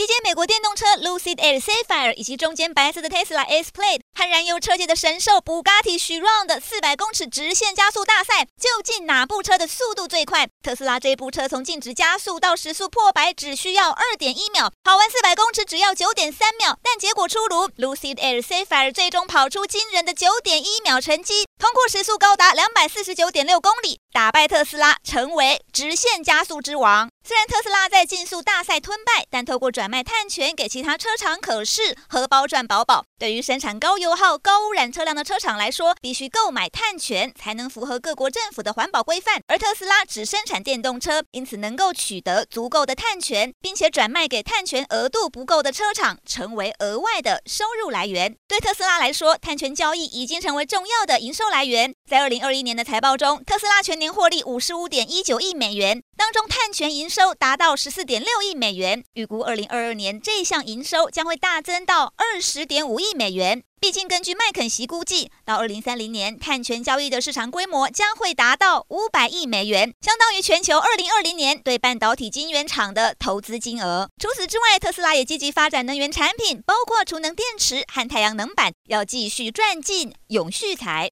集结美国电动车 Lucid Air Sapphire 以及中间白色的 Tesla S Plaid 和燃油车界的神兽 Bugatti Chiron 的四百公尺直线加速大赛，究竟哪部车的速度最快？特斯拉这部车从静止加速到时速破百只需要二点一秒，跑完四百公尺只要九点三秒。但结果出炉，Lucid Air Sapphire 最终跑出惊人的九点一秒成绩，通过时速高达两百四十九点六公里，打败特斯拉，成为直线加速之王。虽然特斯拉在竞速大赛吞败，但透过转卖碳权给其他车厂，可是荷包赚饱饱。对于生产高油耗、高污染车辆的车厂来说，必须购买碳权才能符合各国政府的环保规范。而特斯拉只生产电动车，因此能够取得足够的碳权，并且转卖给碳权额度不够的车厂，成为额外的收入来源。对特斯拉来说，碳权交易已经成为重要的营收来源。在二零二一年的财报中，特斯拉全年获利五十五点一九亿美元，当中碳权营收达到十四点六亿美元。预估二零二二年这项营收将会大增到二十点五亿美元。毕竟，根据麦肯锡估计，到二零三零年，碳权交易的市场规模将会达到五百亿美元，相当于全球二零二零年对半导体晶圆厂的投资金额。除此之外，特斯拉也积极发展能源产品，包括储能电池和太阳能板，要继续赚进永续财。